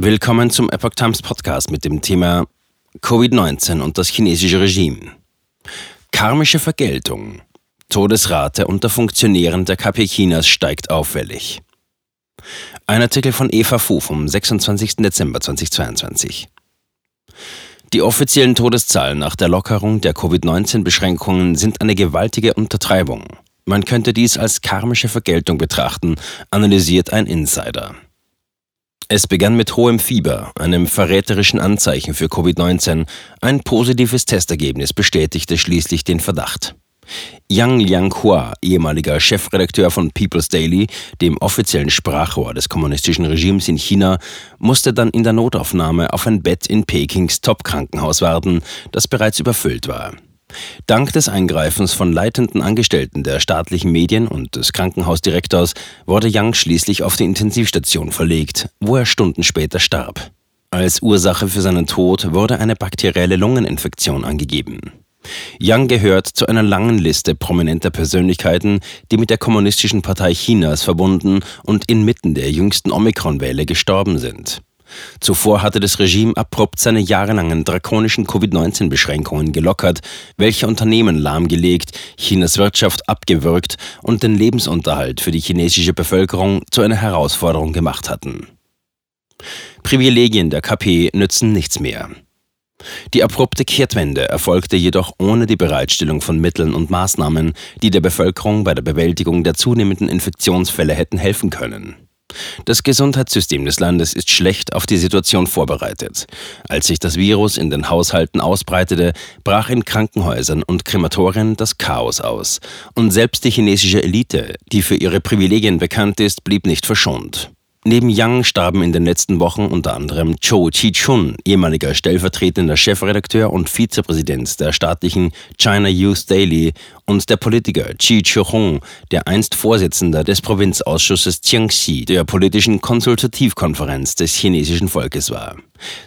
Willkommen zum Epoch Times Podcast mit dem Thema Covid-19 und das chinesische Regime. Karmische Vergeltung. Todesrate unter Funktionären der KP Chinas steigt auffällig. Ein Artikel von Eva Fu vom 26. Dezember 2022. Die offiziellen Todeszahlen nach der Lockerung der Covid-19-Beschränkungen sind eine gewaltige Untertreibung. Man könnte dies als karmische Vergeltung betrachten, analysiert ein Insider. Es begann mit hohem Fieber, einem verräterischen Anzeichen für Covid-19. Ein positives Testergebnis bestätigte schließlich den Verdacht. Yang Lianghua, ehemaliger Chefredakteur von People's Daily, dem offiziellen Sprachrohr des kommunistischen Regimes in China, musste dann in der Notaufnahme auf ein Bett in Pekings Top-Krankenhaus warten, das bereits überfüllt war. Dank des Eingreifens von leitenden Angestellten der staatlichen Medien und des Krankenhausdirektors wurde Yang schließlich auf die Intensivstation verlegt, wo er Stunden später starb. Als Ursache für seinen Tod wurde eine bakterielle Lungeninfektion angegeben. Yang gehört zu einer langen Liste prominenter Persönlichkeiten, die mit der Kommunistischen Partei Chinas verbunden und inmitten der jüngsten Omikron-Welle gestorben sind. Zuvor hatte das Regime abrupt seine jahrelangen drakonischen Covid-19-Beschränkungen gelockert, welche Unternehmen lahmgelegt, Chinas Wirtschaft abgewürgt und den Lebensunterhalt für die chinesische Bevölkerung zu einer Herausforderung gemacht hatten. Privilegien der KP nützen nichts mehr. Die abrupte Kehrtwende erfolgte jedoch ohne die Bereitstellung von Mitteln und Maßnahmen, die der Bevölkerung bei der Bewältigung der zunehmenden Infektionsfälle hätten helfen können. Das Gesundheitssystem des Landes ist schlecht auf die Situation vorbereitet. Als sich das Virus in den Haushalten ausbreitete, brach in Krankenhäusern und Krematorien das Chaos aus. Und selbst die chinesische Elite, die für ihre Privilegien bekannt ist, blieb nicht verschont. Neben Yang starben in den letzten Wochen unter anderem Zhou Chi-chun, ehemaliger stellvertretender Chefredakteur und Vizepräsident der staatlichen China Youth Daily, und der Politiker Chi Chihong, der einst Vorsitzender des Provinzausschusses Jiangxi, der politischen Konsultativkonferenz des chinesischen Volkes war.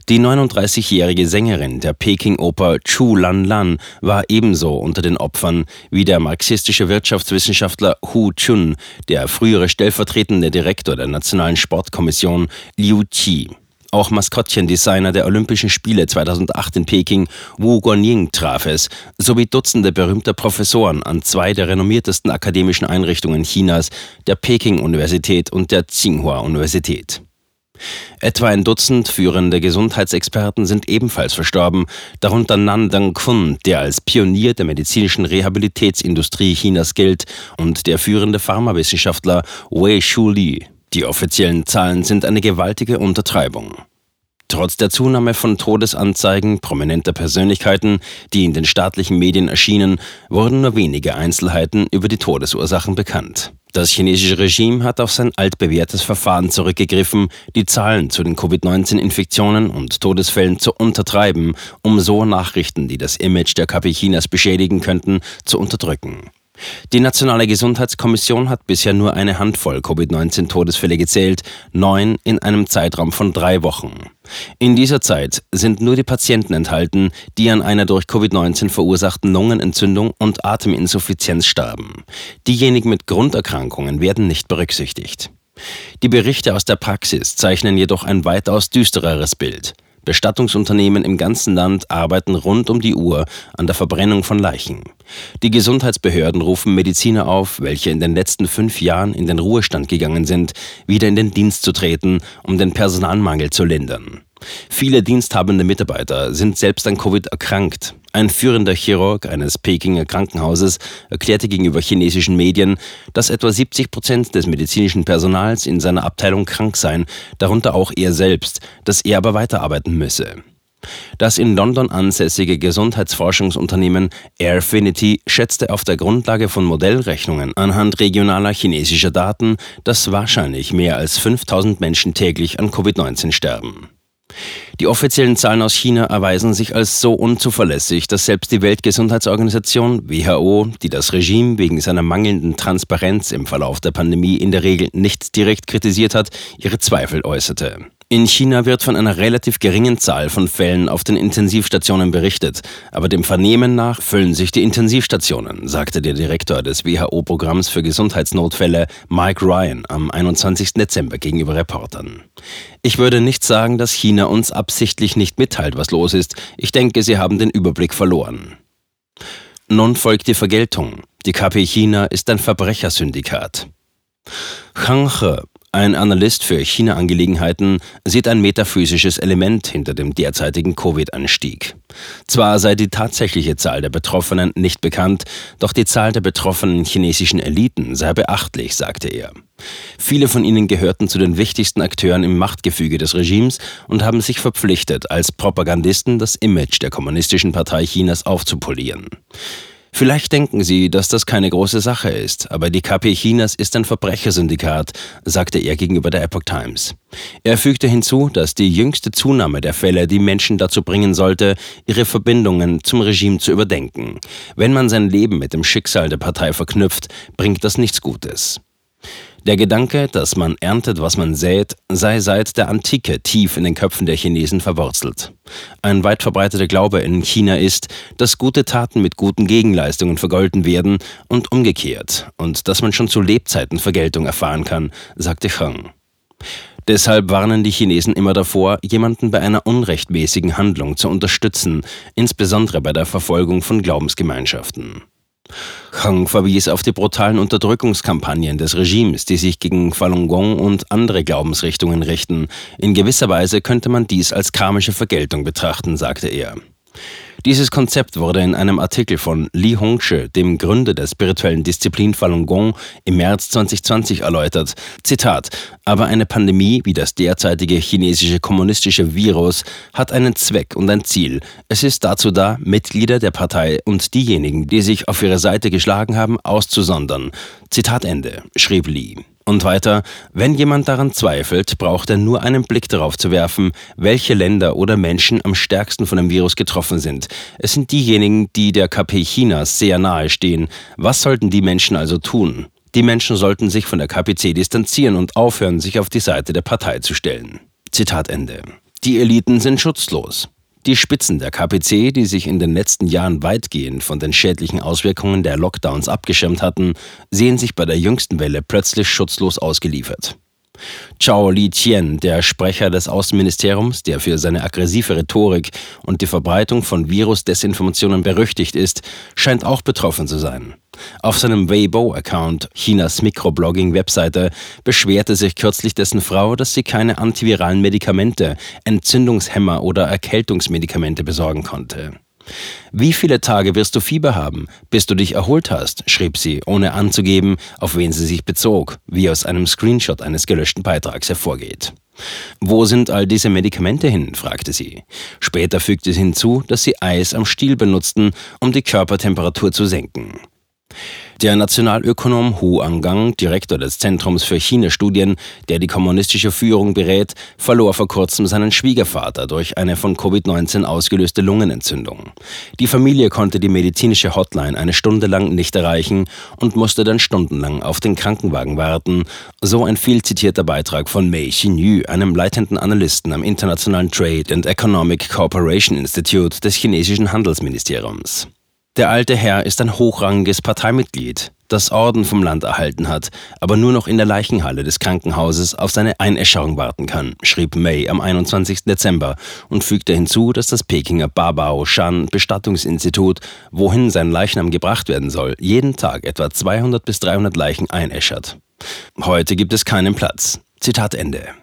Die 39-jährige Sängerin der Peking-Oper Chu Lan Lan war ebenso unter den Opfern wie der marxistische Wirtschaftswissenschaftler Hu Chun, der frühere stellvertretende Direktor der Nationalen Sportkommission Liu Qi. Auch Maskottchendesigner der Olympischen Spiele 2008 in Peking, Wu Guanying, traf es, sowie Dutzende berühmter Professoren an zwei der renommiertesten akademischen Einrichtungen Chinas, der Peking-Universität und der Tsinghua-Universität. Etwa ein Dutzend führende Gesundheitsexperten sind ebenfalls verstorben, darunter Nan Dang-kun, der als Pionier der medizinischen Rehabilitätsindustrie Chinas gilt, und der führende Pharmawissenschaftler Wei Shuli. Die offiziellen Zahlen sind eine gewaltige Untertreibung. Trotz der Zunahme von Todesanzeigen prominenter Persönlichkeiten, die in den staatlichen Medien erschienen, wurden nur wenige Einzelheiten über die Todesursachen bekannt. Das chinesische Regime hat auf sein altbewährtes Verfahren zurückgegriffen, die Zahlen zu den Covid-19-Infektionen und Todesfällen zu untertreiben, um so Nachrichten, die das Image der KP Chinas beschädigen könnten, zu unterdrücken. Die Nationale Gesundheitskommission hat bisher nur eine Handvoll Covid-19-Todesfälle gezählt, neun in einem Zeitraum von drei Wochen. In dieser Zeit sind nur die Patienten enthalten, die an einer durch Covid-19 verursachten Lungenentzündung und Ateminsuffizienz starben. Diejenigen mit Grunderkrankungen werden nicht berücksichtigt. Die Berichte aus der Praxis zeichnen jedoch ein weitaus düstereres Bild. Bestattungsunternehmen im ganzen Land arbeiten rund um die Uhr an der Verbrennung von Leichen. Die Gesundheitsbehörden rufen Mediziner auf, welche in den letzten fünf Jahren in den Ruhestand gegangen sind, wieder in den Dienst zu treten, um den Personalmangel zu lindern. Viele diensthabende Mitarbeiter sind selbst an Covid erkrankt. Ein führender Chirurg eines Pekinger Krankenhauses erklärte gegenüber chinesischen Medien, dass etwa 70 Prozent des medizinischen Personals in seiner Abteilung krank seien, darunter auch er selbst, dass er aber weiterarbeiten müsse. Das in London ansässige Gesundheitsforschungsunternehmen Airfinity schätzte auf der Grundlage von Modellrechnungen anhand regionaler chinesischer Daten, dass wahrscheinlich mehr als 5000 Menschen täglich an Covid-19 sterben. Die offiziellen Zahlen aus China erweisen sich als so unzuverlässig, dass selbst die Weltgesundheitsorganisation WHO, die das Regime wegen seiner mangelnden Transparenz im Verlauf der Pandemie in der Regel nicht direkt kritisiert hat, ihre Zweifel äußerte. In China wird von einer relativ geringen Zahl von Fällen auf den Intensivstationen berichtet, aber dem Vernehmen nach füllen sich die Intensivstationen, sagte der Direktor des WHO-Programms für Gesundheitsnotfälle Mike Ryan am 21. Dezember gegenüber Reportern. Ich würde nicht sagen, dass China uns absichtlich nicht mitteilt, was los ist. Ich denke, sie haben den Überblick verloren. Nun folgt die Vergeltung. Die KP China ist ein Verbrechersyndikat. Chang He, ein Analyst für China-Angelegenheiten sieht ein metaphysisches Element hinter dem derzeitigen Covid-Anstieg. Zwar sei die tatsächliche Zahl der Betroffenen nicht bekannt, doch die Zahl der betroffenen chinesischen Eliten sei beachtlich, sagte er. Viele von ihnen gehörten zu den wichtigsten Akteuren im Machtgefüge des Regimes und haben sich verpflichtet, als Propagandisten das Image der Kommunistischen Partei Chinas aufzupolieren. Vielleicht denken Sie, dass das keine große Sache ist, aber die KP Chinas ist ein Verbrechersyndikat, sagte er gegenüber der Epoch Times. Er fügte hinzu, dass die jüngste Zunahme der Fälle die Menschen dazu bringen sollte, ihre Verbindungen zum Regime zu überdenken. Wenn man sein Leben mit dem Schicksal der Partei verknüpft, bringt das nichts Gutes. Der Gedanke, dass man erntet, was man sät, sei seit der Antike tief in den Köpfen der Chinesen verwurzelt. Ein weit verbreiteter Glaube in China ist, dass gute Taten mit guten Gegenleistungen vergolten werden und umgekehrt und dass man schon zu Lebzeiten Vergeltung erfahren kann, sagte Chang. Deshalb warnen die Chinesen immer davor, jemanden bei einer unrechtmäßigen Handlung zu unterstützen, insbesondere bei der Verfolgung von Glaubensgemeinschaften. Chang verwies auf die brutalen Unterdrückungskampagnen des Regimes, die sich gegen Falun Gong und andere Glaubensrichtungen richten. In gewisser Weise könnte man dies als karmische Vergeltung betrachten, sagte er. Dieses Konzept wurde in einem Artikel von Li Hongzhi, dem Gründer der spirituellen Disziplin Falun Gong, im März 2020 erläutert. Zitat: Aber eine Pandemie wie das derzeitige chinesische kommunistische Virus hat einen Zweck und ein Ziel. Es ist dazu da, Mitglieder der Partei und diejenigen, die sich auf ihre Seite geschlagen haben, auszusondern. Zitat Ende, schrieb Li. Und weiter, wenn jemand daran zweifelt, braucht er nur einen Blick darauf zu werfen, welche Länder oder Menschen am stärksten von dem Virus getroffen sind. Es sind diejenigen, die der KP Chinas sehr nahe stehen. Was sollten die Menschen also tun? Die Menschen sollten sich von der KPC distanzieren und aufhören, sich auf die Seite der Partei zu stellen. Zitat Ende. Die Eliten sind schutzlos. Die Spitzen der KPC, die sich in den letzten Jahren weitgehend von den schädlichen Auswirkungen der Lockdowns abgeschirmt hatten, sehen sich bei der jüngsten Welle plötzlich schutzlos ausgeliefert. Chao Li-Chien, der Sprecher des Außenministeriums, der für seine aggressive Rhetorik und die Verbreitung von Virus-Desinformationen berüchtigt ist, scheint auch betroffen zu sein. Auf seinem Weibo-Account, Chinas Mikroblogging-Webseite, beschwerte sich kürzlich dessen Frau, dass sie keine antiviralen Medikamente, Entzündungshemmer oder Erkältungsmedikamente besorgen konnte. Wie viele Tage wirst du Fieber haben, bis du dich erholt hast, schrieb sie, ohne anzugeben, auf wen sie sich bezog, wie aus einem Screenshot eines gelöschten Beitrags hervorgeht. Wo sind all diese Medikamente hin? fragte sie. Später fügte sie hinzu, dass sie Eis am Stiel benutzten, um die Körpertemperatur zu senken. Der Nationalökonom Hu Angang, Direktor des Zentrums für China-Studien, der die kommunistische Führung berät, verlor vor kurzem seinen Schwiegervater durch eine von Covid-19 ausgelöste Lungenentzündung. Die Familie konnte die medizinische Hotline eine Stunde lang nicht erreichen und musste dann stundenlang auf den Krankenwagen warten, so ein viel zitierter Beitrag von Mei Xinyu, einem leitenden Analysten am Internationalen Trade and Economic Cooperation Institute des chinesischen Handelsministeriums. Der alte Herr ist ein hochrangiges Parteimitglied, das Orden vom Land erhalten hat, aber nur noch in der Leichenhalle des Krankenhauses auf seine Einäscherung warten kann, schrieb May am 21. Dezember und fügte hinzu, dass das Pekinger Babao Shan Bestattungsinstitut, wohin sein Leichnam gebracht werden soll, jeden Tag etwa 200 bis 300 Leichen einäschert. Heute gibt es keinen Platz. Zitat Ende.